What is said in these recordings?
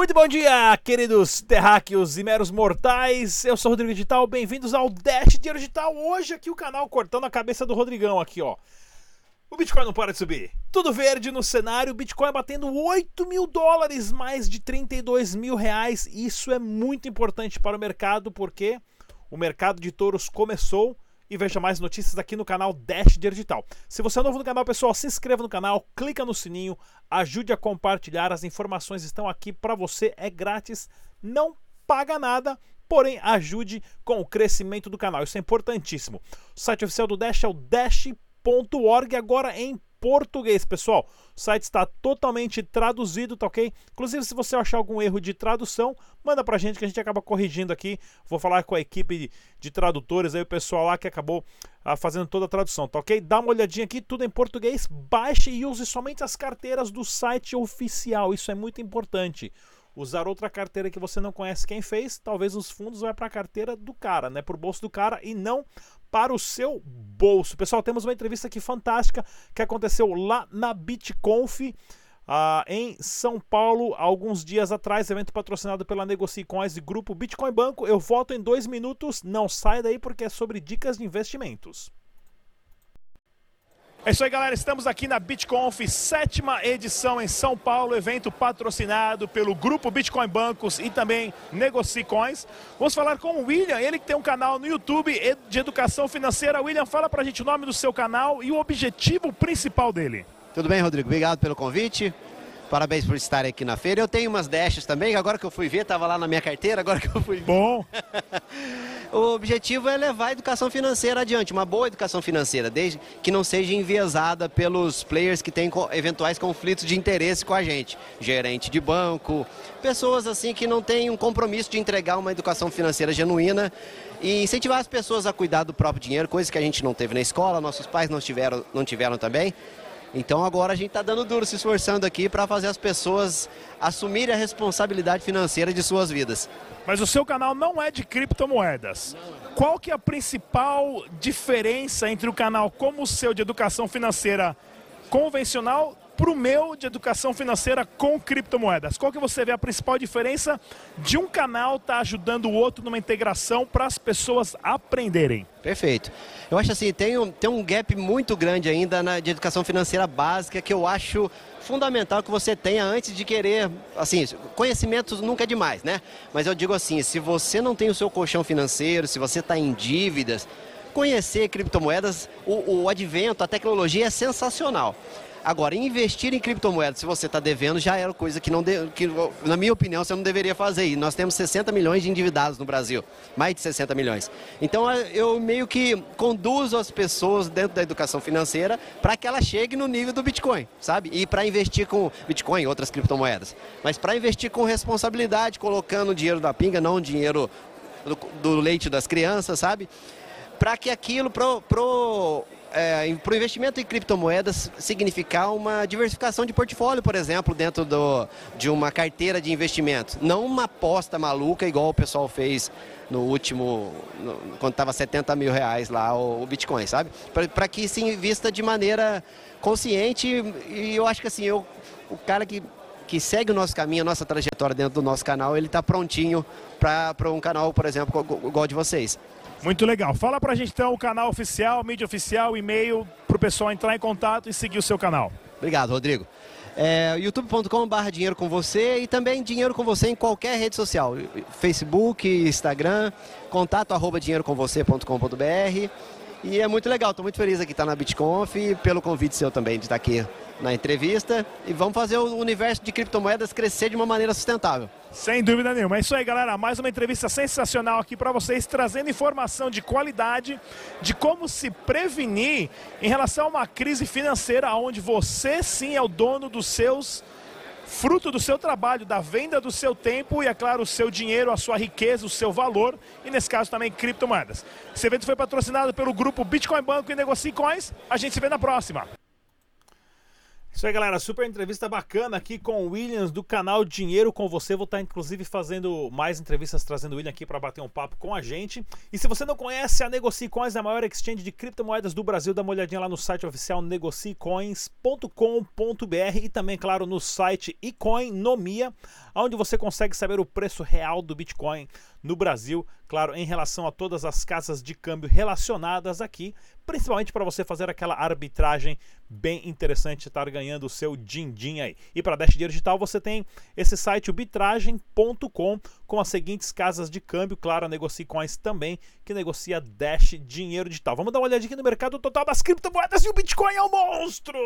Muito bom dia, queridos terráqueos e meros mortais. Eu sou o Rodrigo Digital, bem-vindos ao Dash Dinheiro Digital. Hoje aqui o canal cortando a cabeça do Rodrigão aqui, ó. O Bitcoin não para de subir. Tudo verde no cenário, Bitcoin batendo 8 mil dólares, mais de 32 mil reais. Isso é muito importante para o mercado, porque o mercado de touros começou e veja mais notícias aqui no canal Dash Digital. Se você é novo no canal, pessoal, se inscreva no canal, clica no sininho, ajude a compartilhar, as informações estão aqui para você, é grátis, não paga nada, porém ajude com o crescimento do canal, isso é importantíssimo. O site oficial do Dash é o dash.org, agora em português, pessoal. O site está totalmente traduzido, tá ok? Inclusive, se você achar algum erro de tradução, manda pra gente que a gente acaba corrigindo aqui. Vou falar com a equipe de, de tradutores aí, o pessoal lá que acabou ah, fazendo toda a tradução, tá ok? Dá uma olhadinha aqui, tudo em português. Baixe e use somente as carteiras do site oficial. Isso é muito importante usar outra carteira que você não conhece quem fez, talvez os fundos vá para a carteira do cara, né, para o bolso do cara e não para o seu bolso. Pessoal, temos uma entrevista aqui fantástica que aconteceu lá na BitConf. Uh, em São Paulo, alguns dias atrás, evento patrocinado pela Negocicoins e Grupo Bitcoin Banco. Eu volto em dois minutos, não sai daí porque é sobre dicas de investimentos. É isso aí, galera. Estamos aqui na BitConf, sétima edição em São Paulo, evento patrocinado pelo grupo Bitcoin Bancos e também Negocicoins. Vamos falar com o William, ele que tem um canal no YouTube de educação financeira. William, fala pra gente o nome do seu canal e o objetivo principal dele. Tudo bem, Rodrigo? Obrigado pelo convite. Parabéns por estar aqui na feira. Eu tenho umas dashes também, agora que eu fui ver, estava lá na minha carteira, agora que eu fui ver. Bom! o objetivo é levar a educação financeira adiante, uma boa educação financeira, desde que não seja enviesada pelos players que têm eventuais conflitos de interesse com a gente. Gerente de banco, pessoas assim que não têm um compromisso de entregar uma educação financeira genuína e incentivar as pessoas a cuidar do próprio dinheiro, coisa que a gente não teve na escola, nossos pais não tiveram, não tiveram também. Então agora a gente está dando duro, se esforçando aqui para fazer as pessoas assumirem a responsabilidade financeira de suas vidas. Mas o seu canal não é de criptomoedas. Qual que é a principal diferença entre o canal como o seu de educação financeira convencional para o meu de educação financeira com criptomoedas. Qual que você vê a principal diferença de um canal estar tá ajudando o outro numa integração para as pessoas aprenderem? Perfeito. Eu acho assim, tem um, tem um gap muito grande ainda na, de educação financeira básica que eu acho fundamental que você tenha antes de querer, assim, conhecimentos nunca é demais, né? Mas eu digo assim, se você não tem o seu colchão financeiro, se você está em dívidas, conhecer criptomoedas, o, o advento, a tecnologia é sensacional. Agora, investir em criptomoedas, se você está devendo, já era coisa que, não de, que, na minha opinião, você não deveria fazer. E nós temos 60 milhões de endividados no Brasil, mais de 60 milhões. Então, eu meio que conduzo as pessoas dentro da educação financeira para que ela chegue no nível do Bitcoin, sabe? E para investir com Bitcoin e outras criptomoedas. Mas para investir com responsabilidade, colocando o dinheiro da pinga, não o dinheiro do, do leite das crianças, sabe? Para que aquilo, pro, pro é, para o investimento em criptomoedas significar uma diversificação de portfólio, por exemplo, dentro do, de uma carteira de investimento. Não uma aposta maluca igual o pessoal fez no último, no, quando estava 70 mil reais lá o, o Bitcoin, sabe? Para que se invista de maneira consciente e eu acho que assim, eu, o cara que, que segue o nosso caminho, a nossa trajetória dentro do nosso canal, ele está prontinho para um canal, por exemplo, igual de vocês. Muito legal. Fala pra gente então o canal oficial, mídia oficial, e-mail, pro pessoal entrar em contato e seguir o seu canal. Obrigado, Rodrigo. É, youtube.com.br dinheiro com você e também dinheiro com você em qualquer rede social. Facebook, Instagram, contato arroba dinheirocomvocê.com.br e é muito legal, estou muito feliz aqui estar na BitConf pelo convite seu também de estar aqui na entrevista e vamos fazer o universo de criptomoedas crescer de uma maneira sustentável. Sem dúvida nenhuma. É isso aí, galera. Mais uma entrevista sensacional aqui para vocês, trazendo informação de qualidade de como se prevenir em relação a uma crise financeira onde você sim é o dono dos seus fruto do seu trabalho, da venda do seu tempo e, é claro, o seu dinheiro, a sua riqueza, o seu valor e, nesse caso, também criptomoedas. Esse evento foi patrocinado pelo grupo Bitcoin Banco e Negocie Coins. A gente se vê na próxima. Isso aí, galera. Super entrevista bacana aqui com o Williams do canal Dinheiro com Você. Vou estar, inclusive, fazendo mais entrevistas, trazendo o William aqui para bater um papo com a gente. E se você não conhece, a NegociCoins a maior exchange de criptomoedas do Brasil. Dá uma olhadinha lá no site oficial negocicoins.com.br e também, claro, no site Ecoinomia, onde você consegue saber o preço real do Bitcoin no Brasil, claro, em relação a todas as casas de câmbio relacionadas aqui, principalmente para você fazer aquela arbitragem bem interessante, estar ganhando o seu din-din aí. E para Dash Dinheiro Digital você tem esse site, o bitragem.com, com as seguintes casas de câmbio, claro, a Negocie Coins também, que negocia Dash Dinheiro Digital. Vamos dar uma olhadinha aqui no mercado total das criptomoedas e o Bitcoin é um monstro!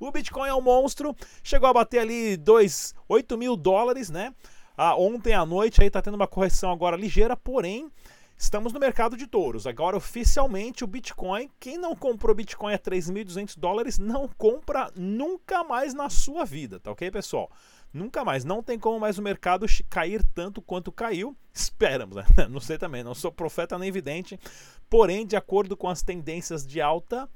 O Bitcoin é um monstro, chegou a bater ali 2, 8 mil dólares, né? Ah, ontem à noite aí tá tendo uma correção agora ligeira, porém estamos no mercado de touros. Agora oficialmente o Bitcoin, quem não comprou Bitcoin a 3.200 dólares não compra nunca mais na sua vida, tá ok, pessoal? Nunca mais, não tem como mais o mercado cair tanto quanto caiu. Esperamos, né? Não sei também, não sou profeta nem vidente. Porém, de acordo com as tendências de alta,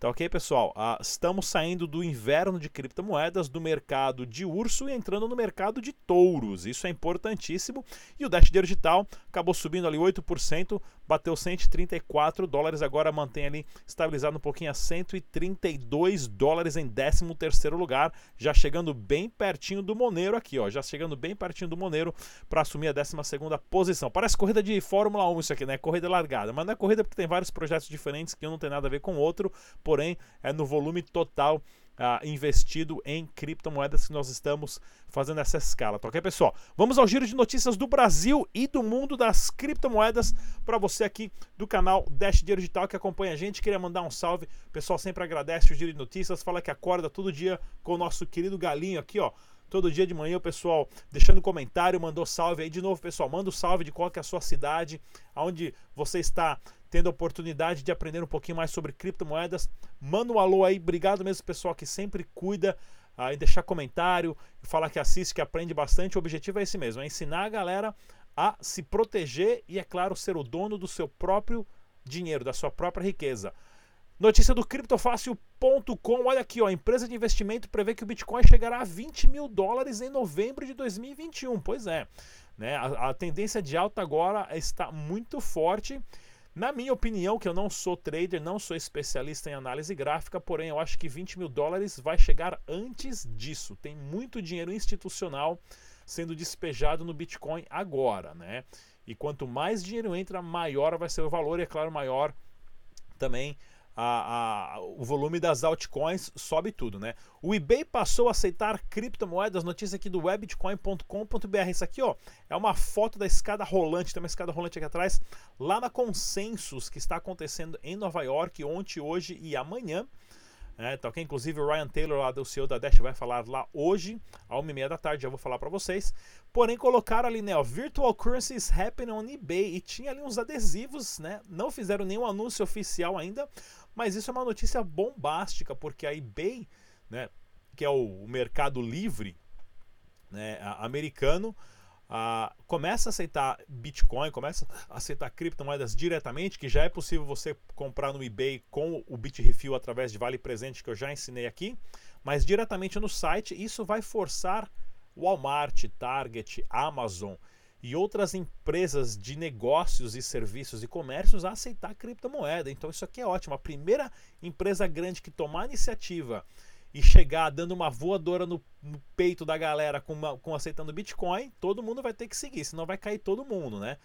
Tá ok, pessoal? Ah, estamos saindo do inverno de criptomoedas, do mercado de urso e entrando no mercado de touros. Isso é importantíssimo. E o Dash Digital acabou subindo ali 8%, bateu 134 dólares, agora mantém ali estabilizado um pouquinho a 132 dólares em 13 terceiro lugar, já chegando bem pertinho do Monero aqui, ó, já chegando bem pertinho do Monero para assumir a 12 segunda posição. Parece corrida de Fórmula 1 isso aqui, né? Corrida largada, mas não é corrida porque tem vários projetos diferentes que um não tem nada a ver com o outro, porém é no volume total Uh, investido em criptomoedas que nós estamos fazendo essa escala, tá ok, pessoal? Vamos ao giro de notícias do Brasil e do mundo das criptomoedas para você aqui do canal Dash Dinheiro Digital que acompanha a gente. Queria mandar um salve, o pessoal sempre agradece o giro de notícias, fala que acorda todo dia com o nosso querido galinho aqui, ó. Todo dia de manhã o pessoal deixando comentário, mandou salve aí de novo, pessoal. Manda o um salve de qual é a sua cidade, aonde você está tendo a oportunidade de aprender um pouquinho mais sobre criptomoedas. Manda um alô aí, obrigado mesmo pessoal que sempre cuida aí deixar comentário, falar que assiste, que aprende bastante. O objetivo é esse mesmo, é ensinar a galera a se proteger e, é claro, ser o dono do seu próprio dinheiro, da sua própria riqueza. Notícia do criptofácil.com, olha aqui, ó, a empresa de investimento prevê que o Bitcoin chegará a 20 mil dólares em novembro de 2021. Pois é, né? A, a tendência de alta agora está muito forte na minha opinião, que eu não sou trader, não sou especialista em análise gráfica, porém eu acho que 20 mil dólares vai chegar antes disso. Tem muito dinheiro institucional sendo despejado no Bitcoin agora, né? E quanto mais dinheiro entra, maior vai ser o valor e, é claro, maior também a, a, o volume das altcoins sobe tudo, né? O eBay passou a aceitar criptomoedas, notícia aqui do webitcoin.com.br. Isso aqui, ó, é uma foto da escada rolante, tem uma escada rolante aqui atrás, lá na Consensus, que está acontecendo em Nova York ontem, hoje e amanhã. É, tá? Inclusive o Ryan Taylor, lá do CEO da Dash, vai falar lá hoje, a uma e meia da tarde, já vou falar para vocês. Porém, colocaram ali, né, ó, Virtual Currencies Happening on eBay, e tinha ali uns adesivos, né, não fizeram nenhum anúncio oficial ainda, mas isso é uma notícia bombástica, porque a eBay, né, que é o, mercado livre né, americano, Uh, começa a aceitar Bitcoin, começa a aceitar criptomoedas diretamente, que já é possível você comprar no eBay com o Bitrefill através de vale presente que eu já ensinei aqui, mas diretamente no site, isso vai forçar Walmart, Target, Amazon e outras empresas de negócios e serviços e comércios a aceitar criptomoeda. Então isso aqui é ótimo. A primeira empresa grande que tomar iniciativa e chegar dando uma voadora no, no peito da galera com, uma, com aceitando Bitcoin, todo mundo vai ter que seguir, senão vai cair todo mundo, né?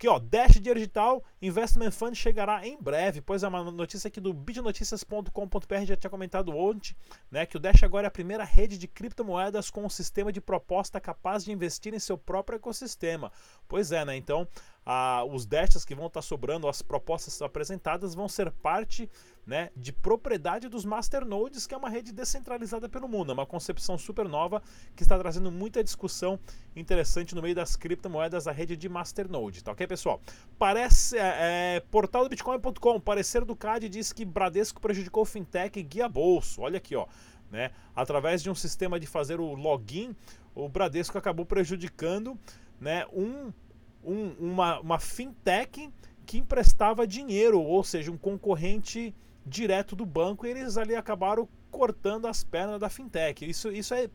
Aqui, ó, Dash Dinheiro Digital Investment Fund chegará em breve. Pois é, uma notícia aqui do bitnoticias.com.br já tinha comentado ontem, né, que o Dash agora é a primeira rede de criptomoedas com um sistema de proposta capaz de investir em seu próprio ecossistema. Pois é, né? Então, os Dashes que vão estar sobrando, as propostas apresentadas vão ser parte né, de propriedade dos masternodes, que é uma rede descentralizada pelo mundo. É uma concepção super nova que está trazendo muita discussão interessante no meio das criptomoedas, a rede de masternode. Tá ok, pessoal? Parece. É, é, portal do Bitcoin.com, parecer do CAD diz que Bradesco prejudicou fintech e guia bolso. Olha aqui, ó. Né? Através de um sistema de fazer o login, o Bradesco acabou prejudicando né, um, um, uma, uma fintech que emprestava dinheiro, ou seja, um concorrente direto do banco e eles ali acabaram cortando as pernas da fintech. Isso, isso é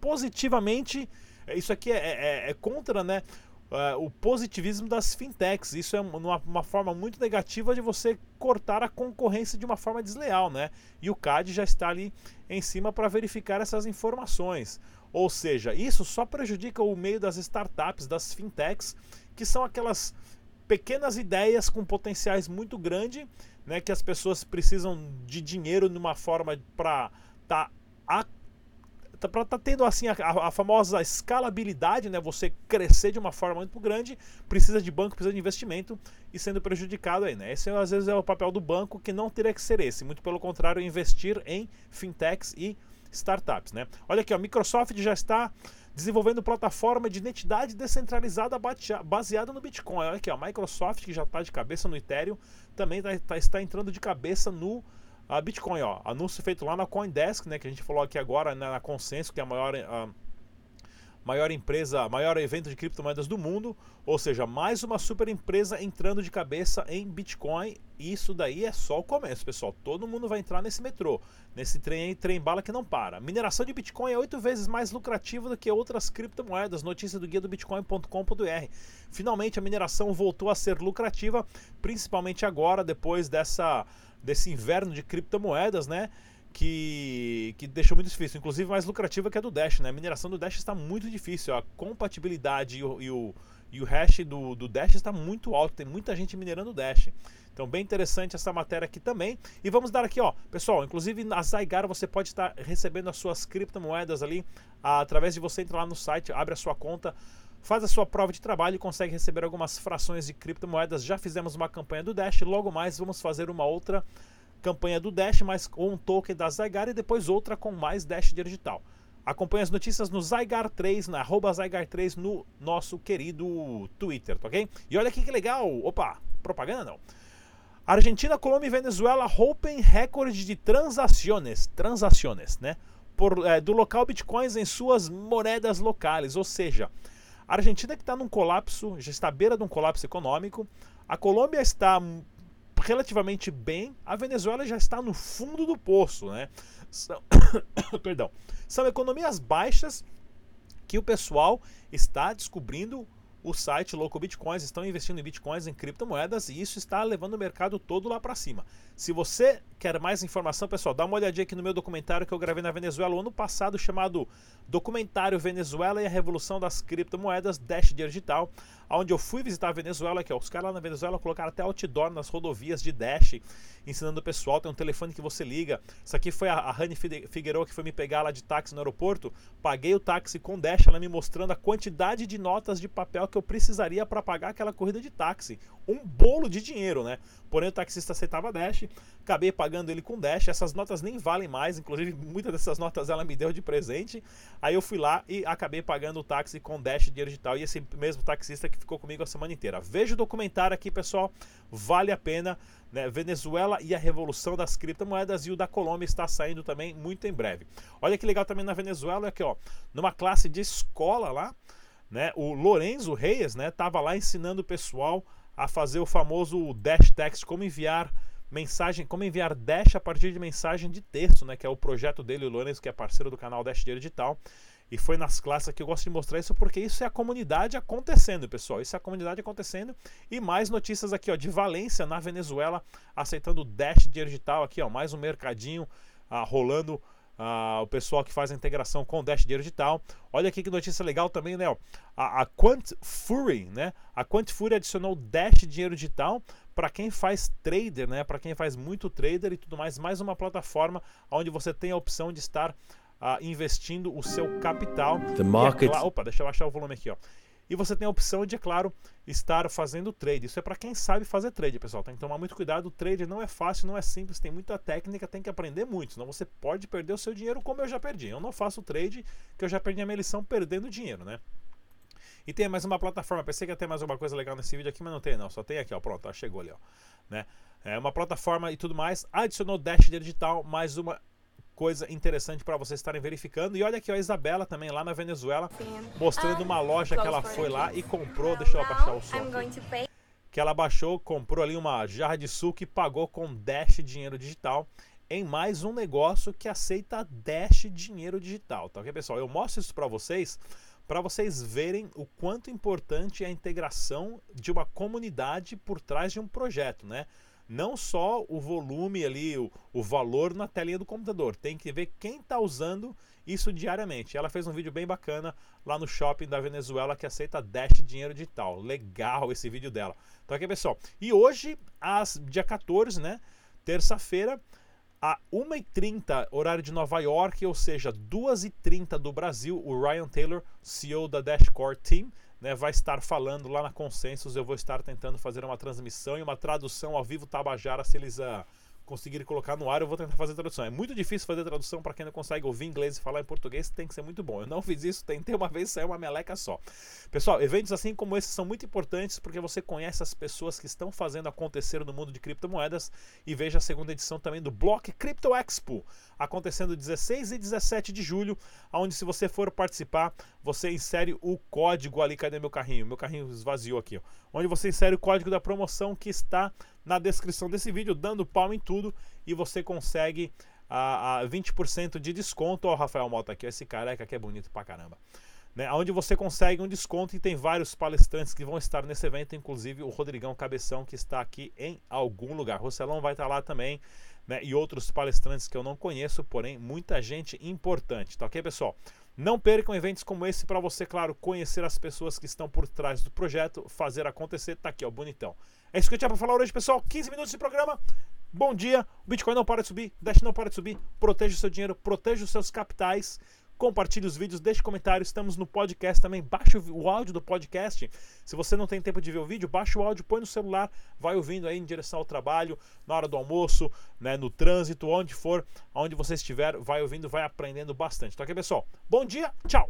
positivamente, isso aqui é, é, é contra, né? Uh, o positivismo das fintechs. Isso é uma, uma, forma muito negativa de você cortar a concorrência de uma forma desleal, né? E o CAD já está ali em cima para verificar essas informações. Ou seja, isso só prejudica o meio das startups, das fintechs, que são aquelas pequenas ideias com potenciais muito grande, né, que as pessoas precisam de dinheiro numa forma para tá para tá tendo assim a, a, famosa escalabilidade, né? Você crescer de uma forma muito grande, precisa de banco, precisa de investimento e sendo prejudicado aí, né? Esse às vezes é o papel do banco que não teria que ser esse, muito pelo contrário, investir em fintechs e startups, né? Olha aqui, a Microsoft já está desenvolvendo plataforma de identidade descentralizada baseada no Bitcoin. Olha aqui, a Microsoft que já está de cabeça no Ethereum também tá, tá, está entrando de cabeça no a Bitcoin. Ó, anúncio feito lá na CoinDesk, né, que a gente falou aqui agora né, na Consenso, que é a maior a, maior empresa, maior evento de criptomoedas do mundo, ou seja, mais uma super empresa entrando de cabeça em Bitcoin. Isso daí é só o começo, pessoal. Todo mundo vai entrar nesse metrô, nesse trem, trem bala que não para. Mineração de Bitcoin é oito vezes mais lucrativa do que outras criptomoedas. Notícia do guia do bitcoin.com.br. Finalmente a mineração voltou a ser lucrativa, principalmente agora depois dessa desse inverno de criptomoedas, né? Que, que deixou muito difícil, inclusive mais lucrativa que a do Dash. Né? A mineração do Dash está muito difícil, a compatibilidade e o, e o, e o hash do, do Dash está muito alto, tem muita gente minerando o Dash. Então, bem interessante essa matéria aqui também. E vamos dar aqui, ó, pessoal, inclusive na Zygar você pode estar recebendo as suas criptomoedas ali através de você entrar lá no site, abre a sua conta, faz a sua prova de trabalho e consegue receber algumas frações de criptomoedas. Já fizemos uma campanha do Dash, logo mais vamos fazer uma outra campanha do Dash, mais um token da Zygar e depois outra com mais Dash digital. Acompanhe as notícias no Zygar3, na arroba Zygar3 no nosso querido Twitter, tá ok? E olha aqui que legal! Opa, propaganda não. Argentina, Colômbia e Venezuela rompem recorde de transações, transações, né? Por, é, do local bitcoins em suas moedas locais, ou seja, a Argentina que está num colapso, já está à beira de um colapso econômico, a Colômbia está relativamente bem, a Venezuela já está no fundo do poço, né? São, perdão, são economias baixas que o pessoal está descobrindo o site Local Bitcoins estão investindo em bitcoins, em criptomoedas e isso está levando o mercado todo lá para cima. Se você quer mais informação, pessoal, dá uma olhadinha aqui no meu documentário que eu gravei na Venezuela ano passado, chamado Documentário Venezuela e a Revolução das Criptomoedas Dash Digital, onde eu fui visitar a Venezuela, que é os caras lá na Venezuela colocaram até outdoor nas rodovias de Dash, ensinando o pessoal, tem um telefone que você liga. Isso aqui foi a, a Rani Figueiredo que foi me pegar lá de táxi no aeroporto, paguei o táxi com Dash, ela me mostrando a quantidade de notas de papel que eu precisaria para pagar aquela corrida de táxi. Um bolo de dinheiro, né? Porém o taxista aceitava Dash, acabei pagando ele com Dash. Essas notas nem valem mais, inclusive muitas dessas notas ela me deu de presente. Aí eu fui lá e acabei pagando o táxi com Dash dinheiro digital e esse mesmo taxista que ficou comigo a semana inteira. Veja o documentário aqui, pessoal, vale a pena. Né? Venezuela e a revolução das criptomoedas e o da Colômbia está saindo também muito em breve. Olha que legal também na Venezuela aqui, ó, numa classe de escola lá, né? O Lorenzo Reis, né, tava lá ensinando o pessoal a fazer o famoso dash text, como enviar mensagem, como enviar dash a partir de mensagem de texto, né, que é o projeto dele, o Lourenço, que é parceiro do canal Dash Digital. E foi nas classes que eu gosto de mostrar isso porque isso é a comunidade acontecendo, pessoal. Isso é a comunidade acontecendo. E mais notícias aqui, ó, de Valência, na Venezuela, aceitando o Dash Digital aqui, ó, mais um mercadinho ah, rolando Uh, o pessoal que faz a integração com o Dash Dinheiro Digital. Olha aqui que notícia legal também, né? A, a Quant Fury, né? A Quant Fury adicionou Dash Dinheiro Digital para quem faz trader, né? Para quem faz muito trader e tudo mais. Mais uma plataforma onde você tem a opção de estar uh, investindo o seu capital. The market... É, opa, deixa eu baixar o volume aqui, ó. E você tem a opção de, é claro, estar fazendo trade. Isso é para quem sabe fazer trade, pessoal. Tem que tomar muito cuidado. O trade não é fácil, não é simples, tem muita técnica, tem que aprender muito. Senão você pode perder o seu dinheiro como eu já perdi. Eu não faço trade, que eu já perdi a minha lição perdendo dinheiro, né? E tem mais uma plataforma. Pensei que ia ter mais alguma coisa legal nesse vídeo aqui, mas não tem, não. Só tem aqui, ó. Pronto, ó, chegou ali, ó. Né? É uma plataforma e tudo mais. Adicionou Dash Digital, mais uma coisa interessante para vocês estarem verificando. E olha aqui a Isabela também lá na Venezuela, mostrando uma loja que ela foi lá e comprou. Deixa eu abaixar o som. Que ela baixou, comprou ali uma jarra de suco e pagou com Dash dinheiro digital. em mais um negócio que aceita Dash dinheiro digital, tá ok, pessoal? Eu mostro isso para vocês para vocês verem o quanto importante é a integração de uma comunidade por trás de um projeto, né? Não só o volume ali, o, o valor na telinha do computador, tem que ver quem está usando isso diariamente. Ela fez um vídeo bem bacana lá no shopping da Venezuela que aceita Dash dinheiro digital. Legal esse vídeo dela. Então aqui, pessoal. E hoje, às dia 14, né? Terça-feira, a 1h30, horário de Nova York, ou seja, 2h30 do Brasil, o Ryan Taylor, CEO da Dashcore Team, né, vai estar falando lá na Consensus. Eu vou estar tentando fazer uma transmissão e uma tradução ao vivo Tabajara se eles uh, conseguir colocar no ar, eu vou tentar fazer tradução. É muito difícil fazer tradução para quem não consegue ouvir inglês e falar em português, tem que ser muito bom. Eu não fiz isso, tentei uma vez, saiu uma meleca só. Pessoal, eventos assim como esses são muito importantes porque você conhece as pessoas que estão fazendo acontecer no mundo de criptomoedas e veja a segunda edição também do Block Crypto Expo, acontecendo 16 e 17 de julho, onde se você for participar, você insere o código ali, cadê meu carrinho? Meu carrinho esvaziou aqui, ó. Onde você insere o código da promoção que está na descrição desse vídeo, dando pau em tudo e você consegue a, a 20% de desconto. Ó, o Rafael Mota aqui, esse careca que é bonito pra caramba. Né, onde você consegue um desconto e tem vários palestrantes que vão estar nesse evento, inclusive o Rodrigão Cabeção, que está aqui em algum lugar. O Rocelão vai estar lá também, né, e outros palestrantes que eu não conheço, porém muita gente importante. Tá ok, pessoal? Não percam eventos como esse para você, claro, conhecer as pessoas que estão por trás do projeto, fazer acontecer. Tá aqui, ó, bonitão. É isso que eu tinha para falar hoje, pessoal. 15 minutos de programa. Bom dia. O Bitcoin não para de subir, Dash não para de subir. Proteja o seu dinheiro, proteja os seus capitais. Compartilhe os vídeos, deixe comentários. Estamos no podcast também. Baixe o áudio do podcast. Se você não tem tempo de ver o vídeo, baixe o áudio, põe no celular, vai ouvindo aí em direção ao trabalho, na hora do almoço, né, no trânsito, onde for, onde você estiver, vai ouvindo, vai aprendendo bastante. Tá ok, pessoal? Bom dia, tchau!